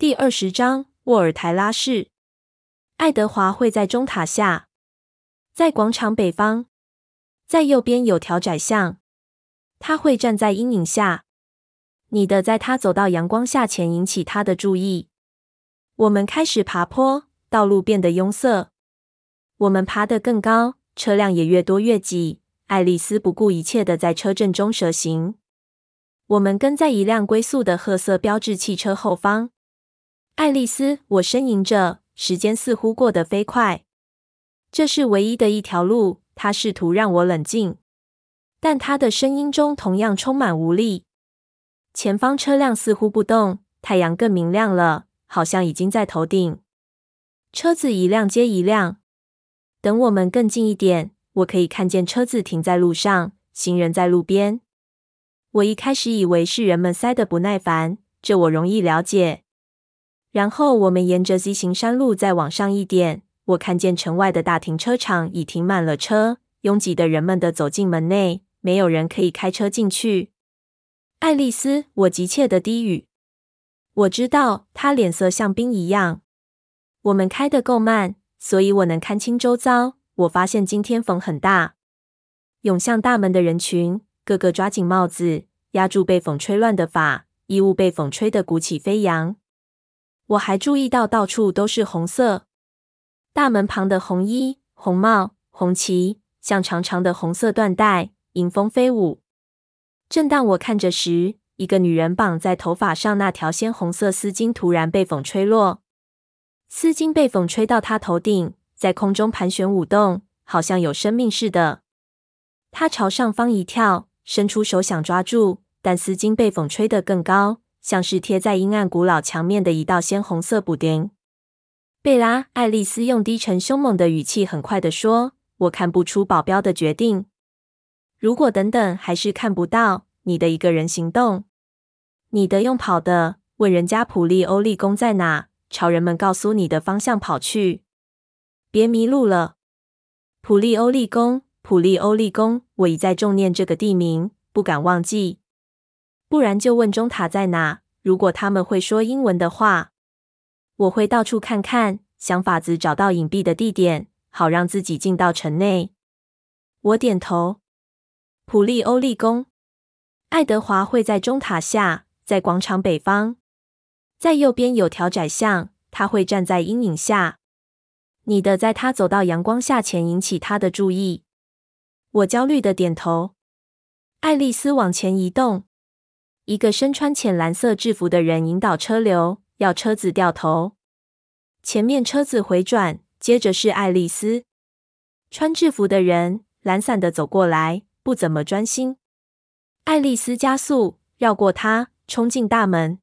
第二十章，沃尔台拉市。爱德华会在钟塔下，在广场北方，在右边有条窄巷。他会站在阴影下。你的在他走到阳光下前引起他的注意。我们开始爬坡，道路变得拥塞。我们爬得更高，车辆也越多越挤。爱丽丝不顾一切的在车阵中蛇行。我们跟在一辆龟速的褐色标志汽车后方。爱丽丝，我呻吟着，时间似乎过得飞快。这是唯一的一条路。他试图让我冷静，但他的声音中同样充满无力。前方车辆似乎不动，太阳更明亮了，好像已经在头顶。车子一辆接一辆。等我们更近一点，我可以看见车子停在路上，行人在路边。我一开始以为是人们塞得不耐烦，这我容易了解。然后我们沿着 Z 型山路再往上一点，我看见城外的大停车场已停满了车，拥挤的人们的走进门内，没有人可以开车进去。爱丽丝，我急切地低语。我知道，她脸色像冰一样。我们开得够慢，所以我能看清周遭。我发现今天风很大，涌向大门的人群，个个抓紧帽子，压住被风吹乱的发，衣物被风吹得鼓起飞扬。我还注意到到处都是红色，大门旁的红衣、红帽、红旗，像长长的红色缎带，迎风飞舞。正当我看着时，一个女人绑在头发上那条鲜红色丝巾突然被风吹落，丝巾被风吹到她头顶，在空中盘旋舞动，好像有生命似的。她朝上方一跳，伸出手想抓住，但丝巾被风吹得更高，像是贴在阴暗古老墙面的一道鲜红色补丁。贝拉，爱丽丝用低沉凶猛的语气很快地说：“我看不出保镖的决定。”如果等等还是看不到你的一个人行动，你的用跑的，问人家普利欧利宫在哪，朝人们告诉你的方向跑去，别迷路了。普利欧利宫，普利欧利宫，我一再重念这个地名，不敢忘记。不然就问钟塔在哪。如果他们会说英文的话，我会到处看看，想法子找到隐蔽的地点，好让自己进到城内。我点头。普利欧利宫，爱德华会在钟塔下，在广场北方，在右边有条窄巷，他会站在阴影下。你的在他走到阳光下前引起他的注意。我焦虑的点头。爱丽丝往前移动，一个身穿浅蓝色制服的人引导车流，要车子掉头。前面车子回转，接着是爱丽丝。穿制服的人懒散的走过来。不怎么专心。爱丽丝加速绕过他，冲进大门。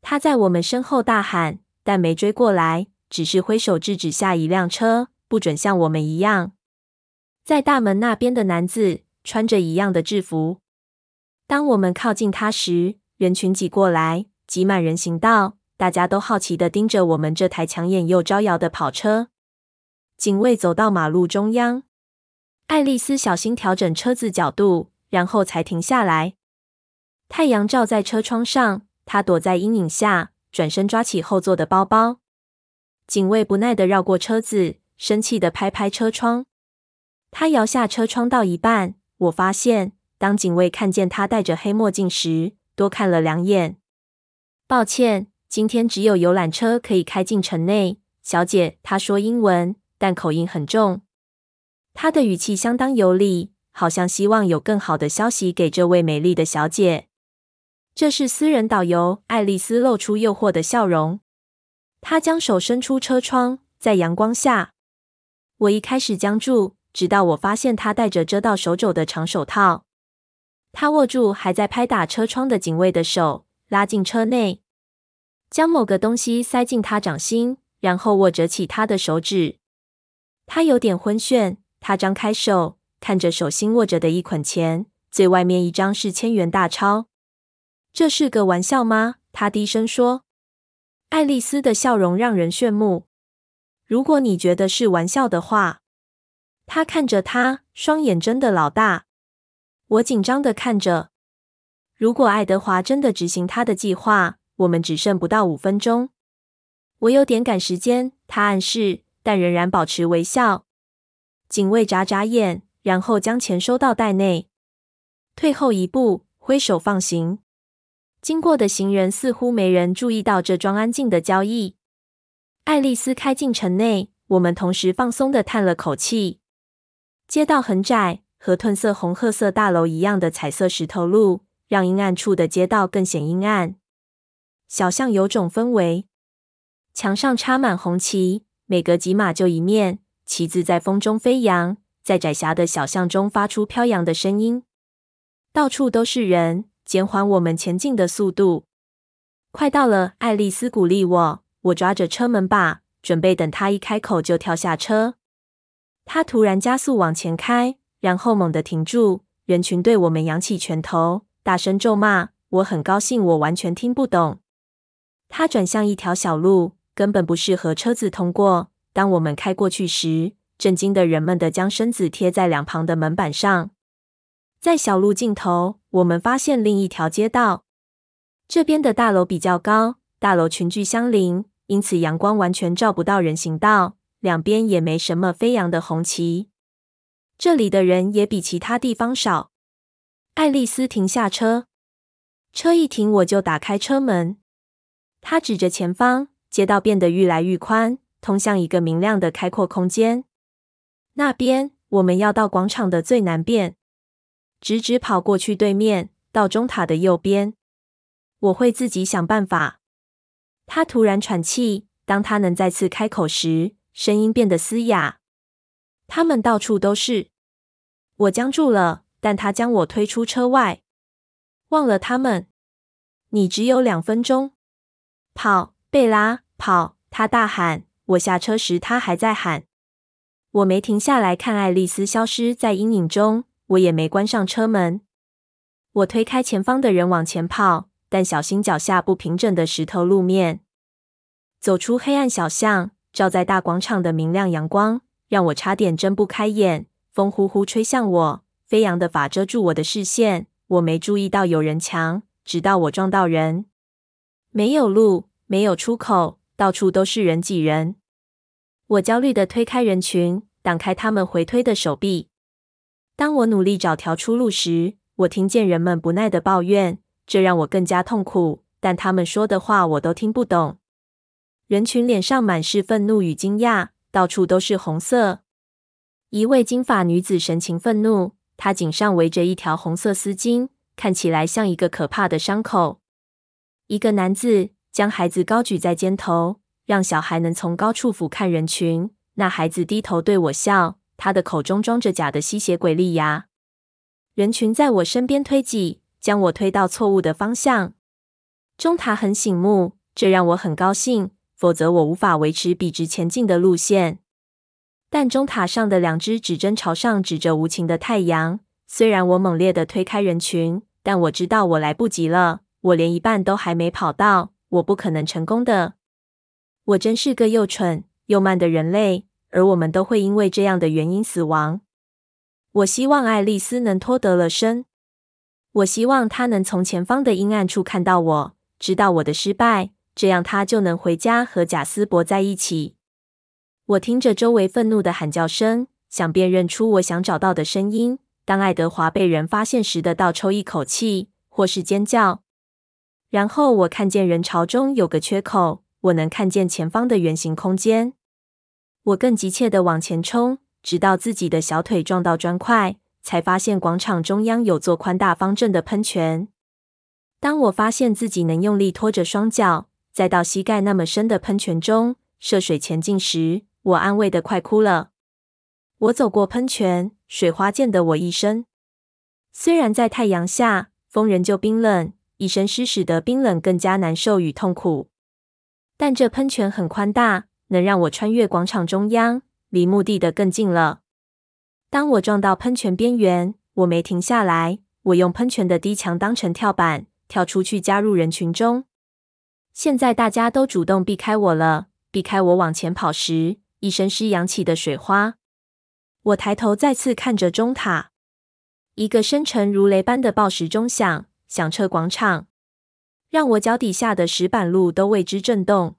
他在我们身后大喊，但没追过来，只是挥手制止下一辆车，不准像我们一样。在大门那边的男子穿着一样的制服。当我们靠近他时，人群挤过来，挤满人行道，大家都好奇的盯着我们这台抢眼又招摇的跑车。警卫走到马路中央。爱丽丝小心调整车子角度，然后才停下来。太阳照在车窗上，她躲在阴影下，转身抓起后座的包包。警卫不耐地绕过车子，生气地拍拍车窗。他摇下车窗到一半，我发现，当警卫看见他戴着黑墨镜时，多看了两眼。抱歉，今天只有游览车可以开进城内，小姐。他说英文，但口音很重。他的语气相当有礼，好像希望有更好的消息给这位美丽的小姐。这是私人导游。爱丽丝露出诱惑的笑容。她将手伸出车窗，在阳光下，我一开始僵住，直到我发现她戴着遮到手肘的长手套。他握住还在拍打车窗的警卫的手，拉进车内，将某个东西塞进他掌心，然后握着起他的手指。他有点昏眩。他张开手，看着手心握着的一捆钱，最外面一张是千元大钞。这是个玩笑吗？他低声说。爱丽丝的笑容让人炫目。如果你觉得是玩笑的话，他看着他，双眼睁得老大。我紧张的看着。如果爱德华真的执行他的计划，我们只剩不到五分钟。我有点赶时间，他暗示，但仍然保持微笑。警卫眨眨眼，然后将钱收到袋内，退后一步，挥手放行。经过的行人似乎没人注意到这桩安静的交易。爱丽丝开进城内，我们同时放松的叹了口气。街道很窄，和褪色红褐色大楼一样的彩色石头路，让阴暗处的街道更显阴暗。小巷有种氛围，墙上插满红旗，每隔几码就一面，旗子在风中飞扬，在窄狭的小巷中发出飘扬的声音。到处都是人。减缓我们前进的速度。快到了，爱丽丝鼓励我。我抓着车门把，准备等她一开口就跳下车。她突然加速往前开，然后猛地停住。人群对我们扬起拳头，大声咒骂。我很高兴，我完全听不懂。他转向一条小路，根本不适合车子通过。当我们开过去时，震惊的人们的将身子贴在两旁的门板上。在小路尽头，我们发现另一条街道。这边的大楼比较高，大楼群聚相邻，因此阳光完全照不到人行道。两边也没什么飞扬的红旗。这里的人也比其他地方少。爱丽丝停下车，车一停，我就打开车门。她指着前方，街道变得愈来愈宽，通向一个明亮的开阔空间。那边，我们要到广场的最南边。直直跑过去，对面到钟塔的右边。我会自己想办法。他突然喘气，当他能再次开口时，声音变得嘶哑。他们到处都是。我僵住了，但他将我推出车外。忘了他们。你只有两分钟。跑，贝拉，跑！他大喊。我下车时，他还在喊。我没停下来看爱丽丝消失在阴影中。我也没关上车门。我推开前方的人往前跑，但小心脚下不平整的石头路面。走出黑暗小巷，照在大广场的明亮阳光，让我差点睁不开眼。风呼呼吹向我，飞扬的发遮住我的视线。我没注意到有人墙，直到我撞到人。没有路，没有出口，到处都是人挤人。我焦虑地推开人群，挡开他们回推的手臂。当我努力找条出路时，我听见人们不耐的抱怨，这让我更加痛苦。但他们说的话我都听不懂。人群脸上满是愤怒与惊讶，到处都是红色。一位金发女子神情愤怒，她颈上围着一条红色丝巾，看起来像一个可怕的伤口。一个男子将孩子高举在肩头，让小孩能从高处俯瞰人群。那孩子低头对我笑。他的口中装着假的吸血鬼利牙。人群在我身边推挤，将我推到错误的方向。钟塔很醒目，这让我很高兴，否则我无法维持笔直前进的路线。但钟塔上的两只指针朝上指着无情的太阳。虽然我猛烈地推开人群，但我知道我来不及了。我连一半都还没跑到，我不可能成功的。我真是个又蠢又慢的人类。而我们都会因为这样的原因死亡。我希望爱丽丝能脱得了身。我希望她能从前方的阴暗处看到我，知道我的失败，这样他就能回家和贾斯伯在一起。我听着周围愤怒的喊叫声，想辨认出我想找到的声音。当爱德华被人发现时的倒抽一口气，或是尖叫。然后我看见人潮中有个缺口，我能看见前方的圆形空间。我更急切地往前冲，直到自己的小腿撞到砖块，才发现广场中央有座宽大方正的喷泉。当我发现自己能用力拖着双脚，再到膝盖那么深的喷泉中涉水前进时，我安慰的快哭了。我走过喷泉，水花溅得我一身。虽然在太阳下，风仍旧冰冷，一身湿使得冰冷更加难受与痛苦。但这喷泉很宽大。能让我穿越广场中央，离目的地更近了。当我撞到喷泉边缘，我没停下来。我用喷泉的低墙当成跳板，跳出去加入人群中。现在大家都主动避开我了，避开我往前跑时，一身湿扬起的水花。我抬头再次看着钟塔，一个深沉如雷般的报时钟响，响彻广场。让我脚底下的石板路都为之震动。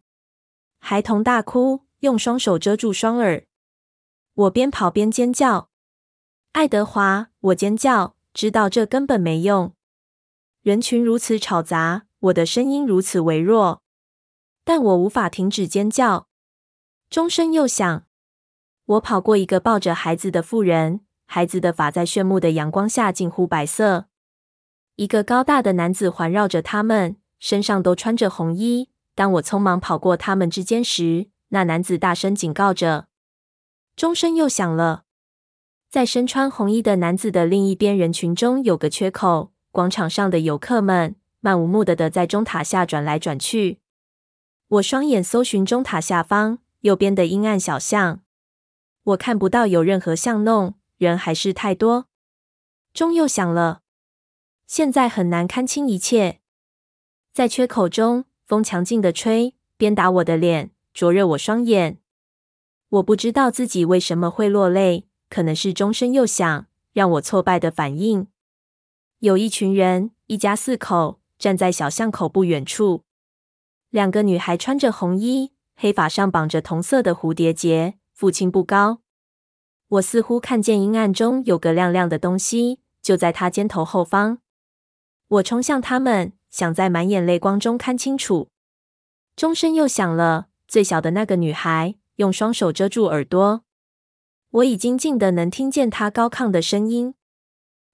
孩童大哭，用双手遮住双耳。我边跑边尖叫。爱德华，我尖叫，知道这根本没用。人群如此吵杂，我的声音如此微弱，但我无法停止尖叫。钟声又响。我跑过一个抱着孩子的妇人，孩子的发在炫目的阳光下近乎白色。一个高大的男子环绕着他们，身上都穿着红衣。当我匆忙跑过他们之间时，那男子大声警告着。钟声又响了。在身穿红衣的男子的另一边，人群中有个缺口。广场上的游客们漫无目的的在钟塔下转来转去。我双眼搜寻钟塔下方右边的阴暗小巷，我看不到有任何巷弄，人还是太多。钟又响了，现在很难看清一切。在缺口中，风强劲的吹，鞭打我的脸，灼热我双眼。我不知道自己为什么会落泪。可能是钟声又响，让我挫败的反应。有一群人，一家四口站在小巷口不远处。两个女孩穿着红衣，黑发上绑着同色的蝴蝶结。父亲不高。我似乎看见阴暗中有个亮亮的东西，就在他肩头后方。我冲向他们，想在满眼泪光中看清楚。钟声又响了。最小的那个女孩用双手遮住耳朵。我已经近得能听见她高亢的声音。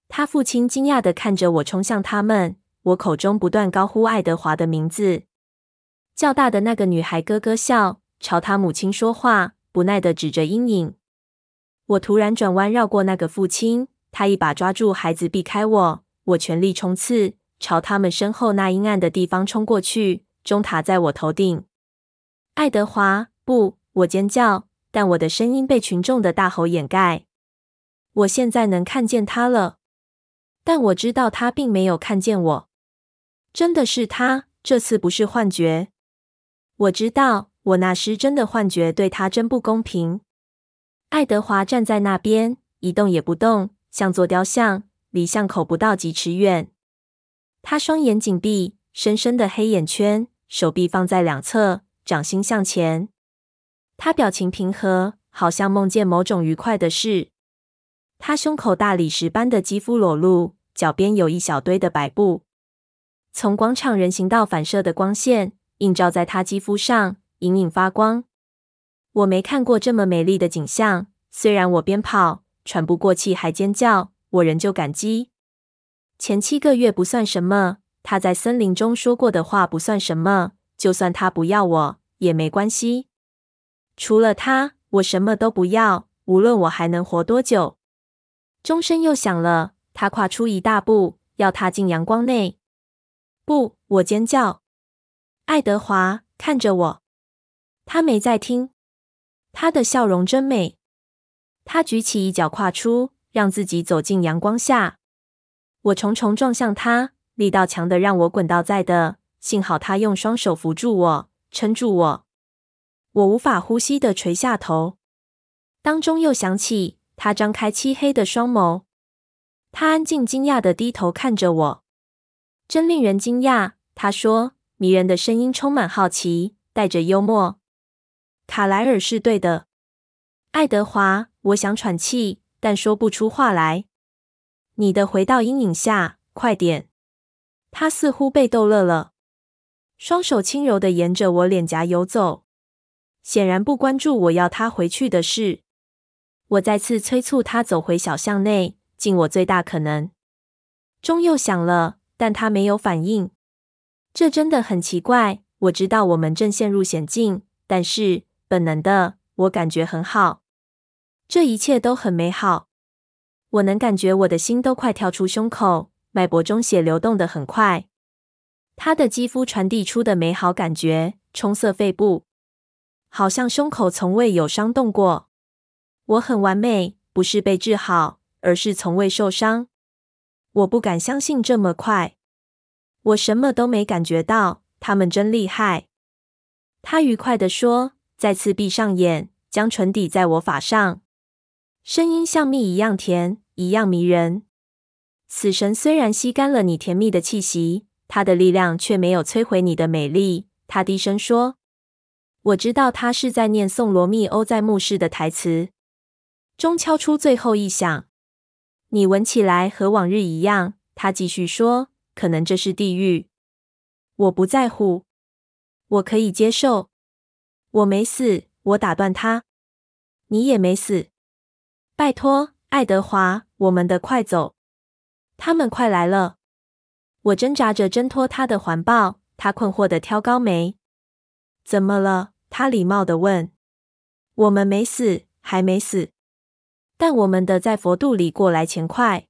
他父亲惊讶的看着我冲向他们，我口中不断高呼爱德华的名字。较大的那个女孩咯咯笑，朝他母亲说话，不耐地指着阴影。我突然转弯绕过那个父亲，他一把抓住孩子，避开我。我全力冲刺，朝他们身后那阴暗的地方冲过去。钟塔在我头顶。爱德华，不！我尖叫。但我的声音被群众的大吼掩盖。我现在能看见他了，但我知道他并没有看见我。真的是他，这次不是幻觉。我知道，我那失真的幻觉对他真不公平。爱德华站在那边，一动也不动，像座雕像，离巷口不到几尺远。他双眼紧闭，深深的黑眼圈，手臂放在两侧，掌心向前。他表情平和，好像梦见某种愉快的事。他胸口大理石般的肌肤裸露，脚边有一小堆的白布。从广场人行道反射的光线映照在他肌肤上，隐隐发光。我没看过这么美丽的景象。虽然我边跑喘不过气还尖叫，我仍旧感激。前七个月不算什么，他在森林中说过的话不算什么。就算他不要我也没关系。除了他，我什么都不要。无论我还能活多久。钟声又响了，他跨出一大步，要踏进阳光内。不，我尖叫。爱德华看着我，他没在听。他的笑容真美。他举起一脚跨出，让自己走进阳光下。我重重撞向他，力道强的让我滚倒在地。幸好他用双手扶住我，撑住我。我无法呼吸的垂下头。当中又响起，他张开漆黑的双眸。他安静惊讶的低头看着我，真令人惊讶。他说，迷人的声音充满好奇，带着幽默。卡莱尔是对的，爱德华。我想喘气，但说不出话来。你的回到阴影下，快点。他似乎被逗乐了，双手轻柔的沿着我脸颊游走。显然不关注我要他回去的事。我再次催促他走回小巷内，尽我最大可能。钟又响了，但他没有反应。这真的很奇怪。我知道我们正陷入险境，但是本能的，我感觉很好。这一切都很美好。我能感觉我的心都快跳出胸口，脉搏中血流动得很快。他的肌肤传递出的美好感觉充塞肺部。好像胸口从未有伤动过。我很完美，不是被治好，而是从未受伤。我不敢相信这么快。我什么都没感觉到，他们真厉害。他愉快地说，再次闭上眼，将唇抵在我发上，声音像蜜一样甜，一样迷人。死神虽然吸干了你甜蜜的气息，他的力量却没有摧毁你的美丽。他低声说：“我知道他是在念宋罗密欧在墓室的台词，钟敲出最后一响。你闻起来和往日一样。”他继续说：“可能这是地狱，我不在乎，我可以接受。我没死。”我打断他：“你也没死。拜托，爱德华，我们的快走，他们快来了。”我挣扎着挣脱他的环抱。他困惑的挑高眉：“怎么了？”他礼貌的问。“我们没死，还没死，但我们的在佛度里过来钱快。”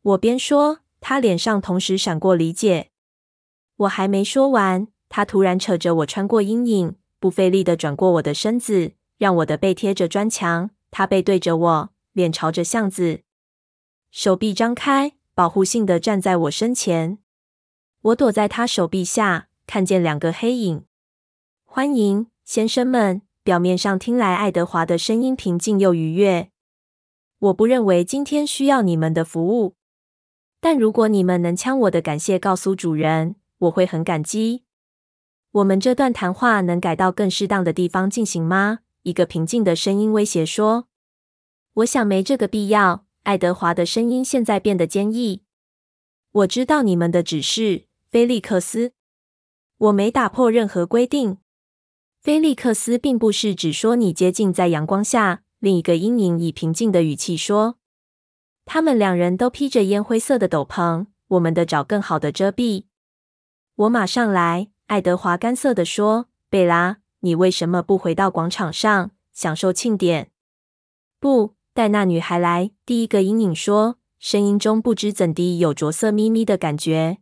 我边说，他脸上同时闪过理解。我还没说完，他突然扯着我穿过阴影，不费力地转过我的身子，让我的背贴着砖墙。他背对着我，脸朝着巷子，手臂张开，保护性地站在我身前。我躲在他手臂下，看见两个黑影。欢迎，先生们。表面上听来，爱德华的声音平静又愉悦。我不认为今天需要你们的服务，但如果你们能将我的感谢告诉主人，我会很感激。我们这段谈话能改到更适当的地方进行吗？一个平静的声音威胁说。我想没这个必要。爱德华的声音现在变得坚毅。我知道你们的指示。菲利克斯，我没打破任何规定。菲利克斯并不是只说你接近在阳光下。另一个阴影以平静的语气说：“他们两人都披着烟灰色的斗篷，我们得找更好的遮蔽。”我马上来。爱德华干涩地说：“贝拉，你为什么不回到广场上享受庆典？”不，带那女孩来。第一个阴影说，声音中不知怎地有着色眯眯的感觉。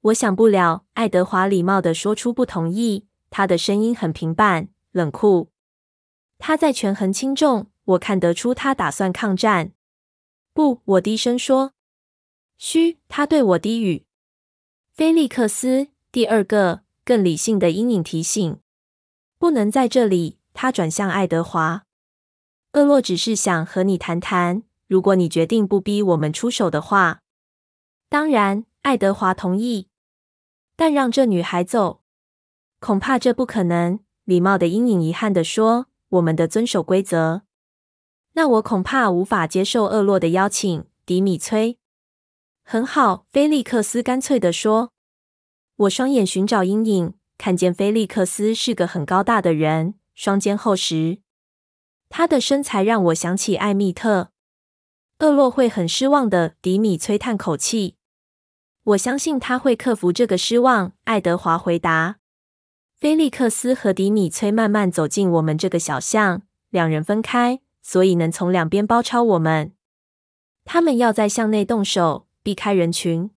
我想不了，爱德华礼貌地说出不同意。他的声音很平板、冷酷。他在权衡轻重，我看得出他打算抗战。不，我低声说。嘘，他对我低语。菲利克斯，第二个更理性的阴影提醒，不能在这里。他转向爱德华。厄洛只是想和你谈谈，如果你决定不逼我们出手的话。当然，爱德华同意。但让这女孩走，恐怕这不可能。礼貌的阴影遗憾地说：“我们的遵守规则。”那我恐怕无法接受厄洛的邀请。迪米崔，很好，菲利克斯干脆地说。我双眼寻找阴影，看见菲利克斯是个很高大的人，双肩厚实。他的身材让我想起艾蜜特。厄洛会很失望的。迪米崔叹口气。我相信他会克服这个失望，爱德华回答。菲利克斯和迪米崔慢慢走进我们这个小巷，两人分开，所以能从两边包抄我们。他们要在巷内动手，避开人群。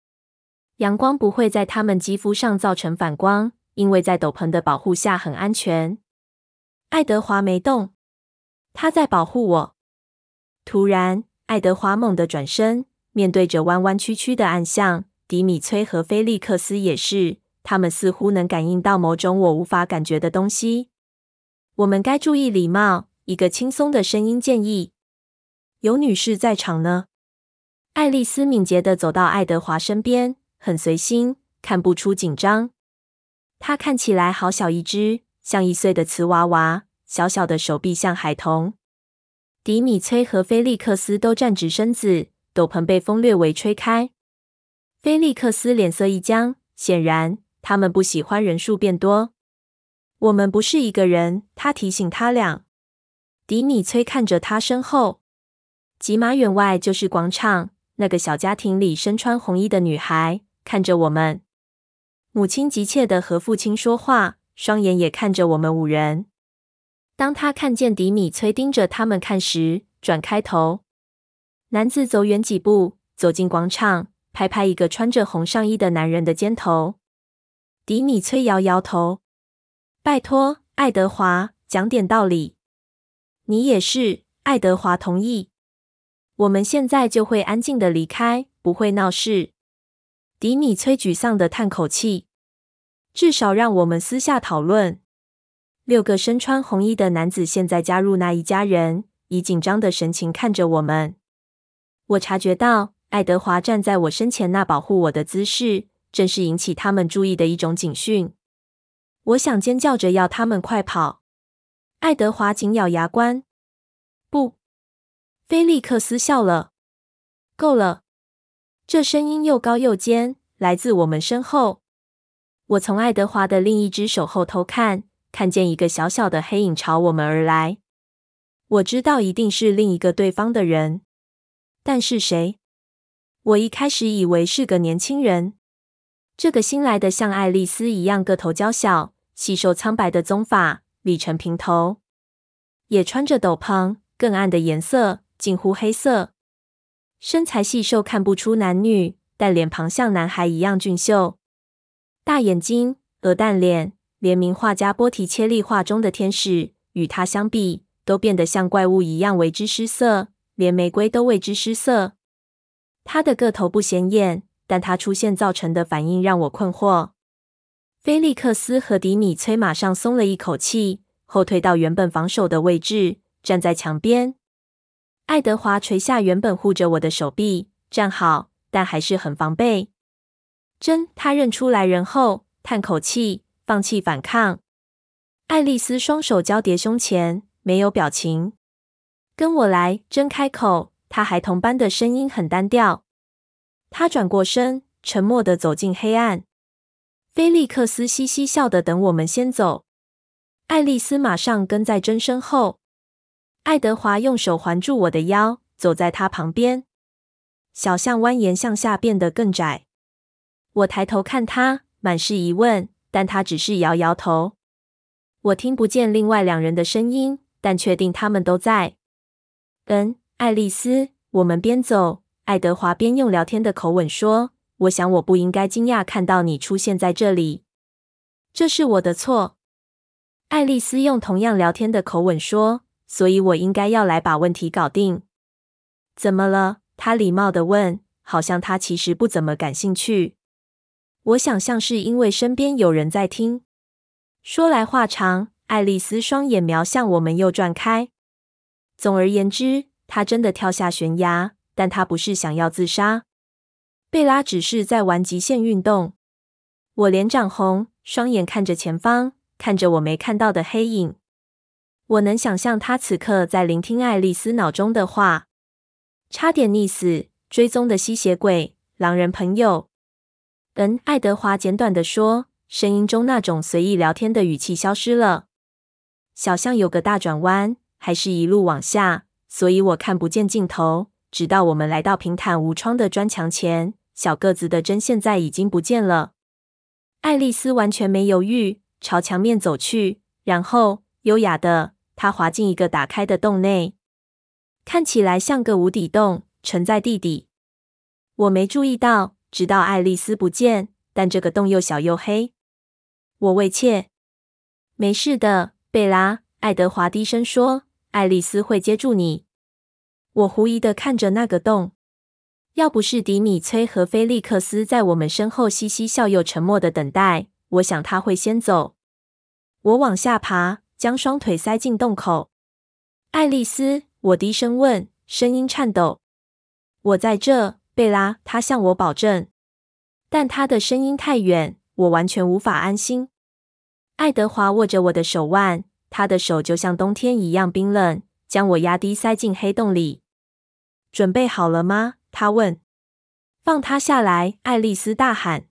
阳光不会在他们肌肤上造成反光，因为在斗篷的保护下很安全。爱德华没动，他在保护我。突然，爱德华猛地转身，面对着弯弯曲曲的暗巷。迪米崔和菲利克斯也是，他们似乎能感应到某种我无法感觉的东西。我们该注意礼貌。一个轻松的声音建议：“有女士在场呢。”爱丽丝敏捷地走到爱德华身边，很随心，看不出紧张。她看起来好小一只，像一岁的瓷娃娃，小小的手臂像孩童。迪米崔和菲利克斯都站直身子，斗篷被风略微吹开。菲利克斯脸色一僵，显然他们不喜欢人数变多。我们不是一个人，他提醒他俩。迪米崔看着他身后，几码远外就是广场。那个小家庭里身穿红衣的女孩看着我们，母亲急切的和父亲说话，双眼也看着我们五人。当他看见迪米崔盯着他们看时，转开头。男子走远几步，走进广场。拍拍一个穿着红上衣的男人的肩头，迪米崔摇摇头：“拜托，爱德华，讲点道理。你也是。”爱德华同意。我们现在就会安静的离开，不会闹事。迪米崔沮丧的叹口气：“至少让我们私下讨论。”六个身穿红衣的男子现在加入那一家人，以紧张的神情看着我们。我察觉到。爱德华站在我身前，那保护我的姿势正是引起他们注意的一种警讯。我想尖叫着要他们快跑。爱德华紧咬牙关。不，菲利克斯笑了。够了！这声音又高又尖，来自我们身后。我从爱德华的另一只手后偷看，看见一个小小的黑影朝我们而来。我知道一定是另一个对方的人，但是谁？我一开始以为是个年轻人。这个新来的像爱丽丝一样个头娇小、细瘦苍白的棕发，理成平头，也穿着斗篷，更暗的颜色，近乎黑色。身材细瘦，看不出男女，但脸庞像男孩一样俊秀。大眼睛，鹅蛋脸，连名画家波提切利画中的天使与他相比，都变得像怪物一样为之失色，连玫瑰都为之失色。他的个头不显眼，但他出现造成的反应让我困惑。菲利克斯和迪米崔马上松了一口气，后退到原本防守的位置，站在墙边。爱德华垂下原本护着我的手臂，站好，但还是很防备。真，他认出来人后，叹口气，放弃反抗。爱丽丝双手交叠胸前，没有表情。跟我来，真开口，她孩童般的声音很单调。他转过身，沉默地走进黑暗。菲利克斯嘻嘻笑的等我们先走。爱丽丝马上跟在真身后。爱德华用手环住我的腰，走在他旁边。小巷蜿蜒向下，变得更窄。我抬头看他，满是疑问，但他只是摇摇头。我听不见另外两人的声音，但确定他们都在。嗯，爱丽丝，我们边走，爱德华边用聊天的口吻说：“我想我不应该惊讶看到你出现在这里，这是我的错。”爱丽丝用同样聊天的口吻说：“所以我应该要来把问题搞定。”怎么了？他礼貌地问，好像他其实不怎么感兴趣。我想像是因为身边有人在听。说来话长，爱丽丝双眼瞄向我们，又转开。总而言之，她真的跳下悬崖，但他不是想要自杀。贝拉只是在玩极限运动。我脸涨红，双眼看着前方，看着我没看到的黑影。我能想象他此刻在聆听爱丽丝脑中的话：差点溺死，追踪的吸血鬼，狼人朋友。嗯，爱德华简短的说，声音中那种随意聊天的语气消失了。小巷有个大转弯，还是一路往下，所以我看不见尽头。直到我们来到平坦无窗的砖墙前，小个子的针现在已经不见了。爱丽丝完全没犹豫，朝墙面走去，然后优雅的，她滑进一个打开的洞内，看起来像个无底洞，沉在地底。我没注意到。直到爱丽丝不见，但这个洞又小又黑。我畏怯。没事的，贝拉。爱德华低声说：“爱丽丝会接住你。”我狐疑的看着那个洞。要不是迪米崔和菲利克斯在我们身后嘻嘻笑又沉默的等待，我想他会先走。我往下爬，将双腿塞进洞口。爱丽丝，我低声问，声音颤抖：“我在这。”贝拉，他向我保证，但他的声音太远，我完全无法安心。爱德华握着我的手腕，他的手就像冬天一样冰冷，将我压低塞进黑洞里。准备好了吗？他问。放他下来！爱丽丝大喊。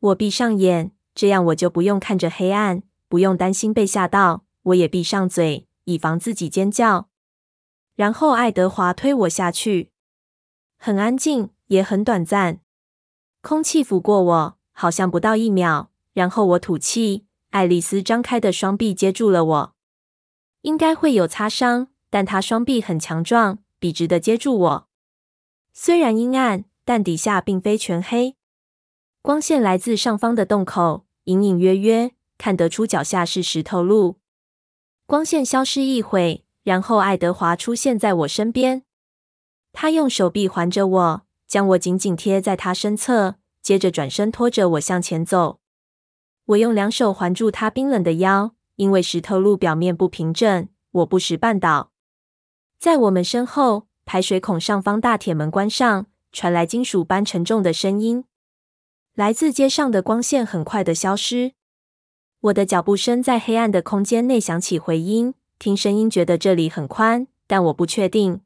我闭上眼，这样我就不用看着黑暗，不用担心被吓到。我也闭上嘴，以防自己尖叫。然后爱德华推我下去。很安静，也很短暂。空气抚过我，好像不到一秒。然后我吐气。爱丽丝张开的双臂接住了我。应该会有擦伤，但她双臂很强壮，笔直的接住我。虽然阴暗，但底下并非全黑。光线来自上方的洞口，隐隐约约看得出脚下是石头路。光线消失一会，然后爱德华出现在我身边。他用手臂环着我，将我紧紧贴在他身侧，接着转身拖着我向前走。我用两手环住他冰冷的腰，因为石头路表面不平整，我不时绊倒。在我们身后，排水孔上方大铁门关上，传来金属般沉重的声音。来自街上的光线很快的消失。我的脚步声在黑暗的空间内响起回音。听声音觉得这里很宽，但我不确定。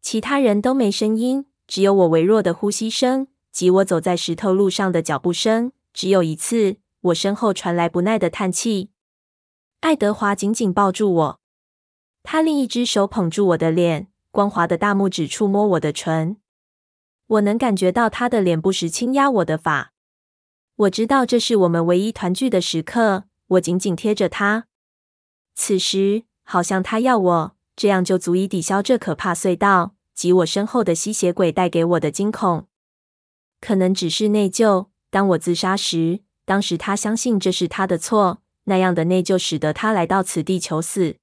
其他人都没声音，只有我微弱的呼吸声及我走在石头路上的脚步声。只有一次，我身后传来不耐的叹气。爱德华紧紧抱住我，他另一只手捧住我的脸，光滑的大拇指触摸我的唇。我能感觉到他的脸不时轻压我的发。我知道这是我们唯一团聚的时刻。我紧紧贴着他。此时，好像他要我，这样就足以抵消这可怕隧道及我身后的吸血鬼带给我的惊恐。可能只是内疚。当我自杀时，当时他相信这是他的错，那样的内疚使得他来到此地求死。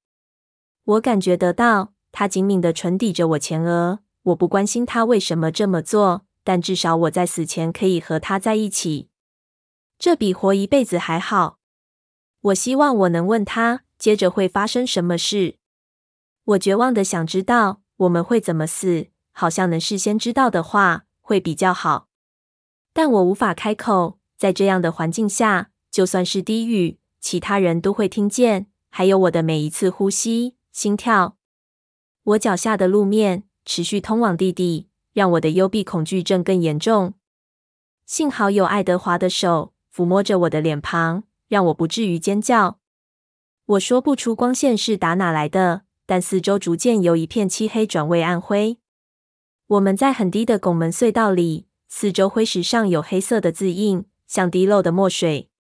我感觉得到他紧抿的唇抵着我前额。我不关心他为什么这么做，但至少我在死前可以和他在一起，这比活一辈子还好。我希望我能问他，接着会发生什么事。我绝望的想知道我们会怎么死，好像能事先知道的话会比较好。但我无法开口，在这样的环境下，就算是低语，其他人都会听见，还有我的每一次呼吸、心跳。我脚下的路面持续通往地底，让我的幽闭恐惧症更严重。幸好有爱德华的手抚摸着我的脸庞，让我不至于尖叫。我说不出光线是打哪来的，但四周逐渐由一片漆黑转为暗灰。我们在很低的拱门隧道里，四周灰石上有黑色的字印，像滴漏的墨水。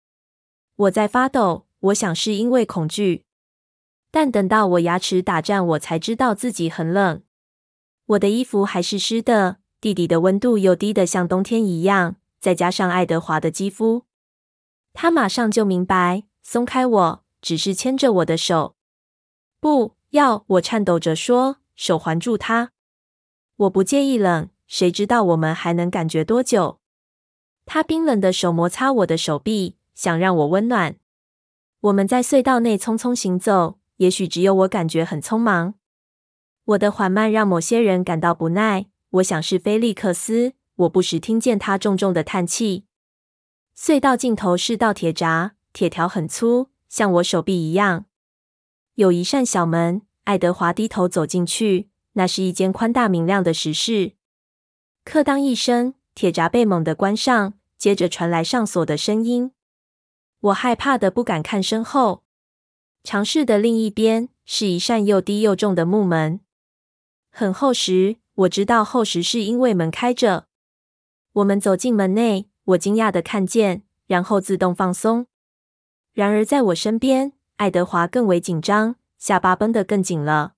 我在发抖，我想是因为恐惧。但等到我牙齿打颤，我才知道自己很冷。我的衣服还是湿的，地底的温度又低得像冬天一样。再加上爱德华的肌肤，他马上就明白，松开我，只是牵着我的手。不要！我颤抖着说，手环住他。我不介意冷，谁知道我们还能感觉多久？他冰冷的手摩擦我的手臂，想让我温暖。我们在隧道内匆匆行走，也许只有我感觉很匆忙。我的缓慢让某些人感到不耐。我想是菲利克斯。我不时听见他重重的叹气。隧道尽头是道铁闸，铁条很粗，像我手臂一样。有一扇小门，爱德华低头走进去。那是一间宽大明亮的石室。课当一声，铁闸被猛地关上，接着传来上锁的声音。我害怕的不敢看身后。长室的另一边是一扇又低又重的木门。很厚实，我知道厚实是因为门开着。我们走进门内，我惊讶的看见，然后自动放松。然而在我身边，爱德华更为紧张，下巴绷得更紧了。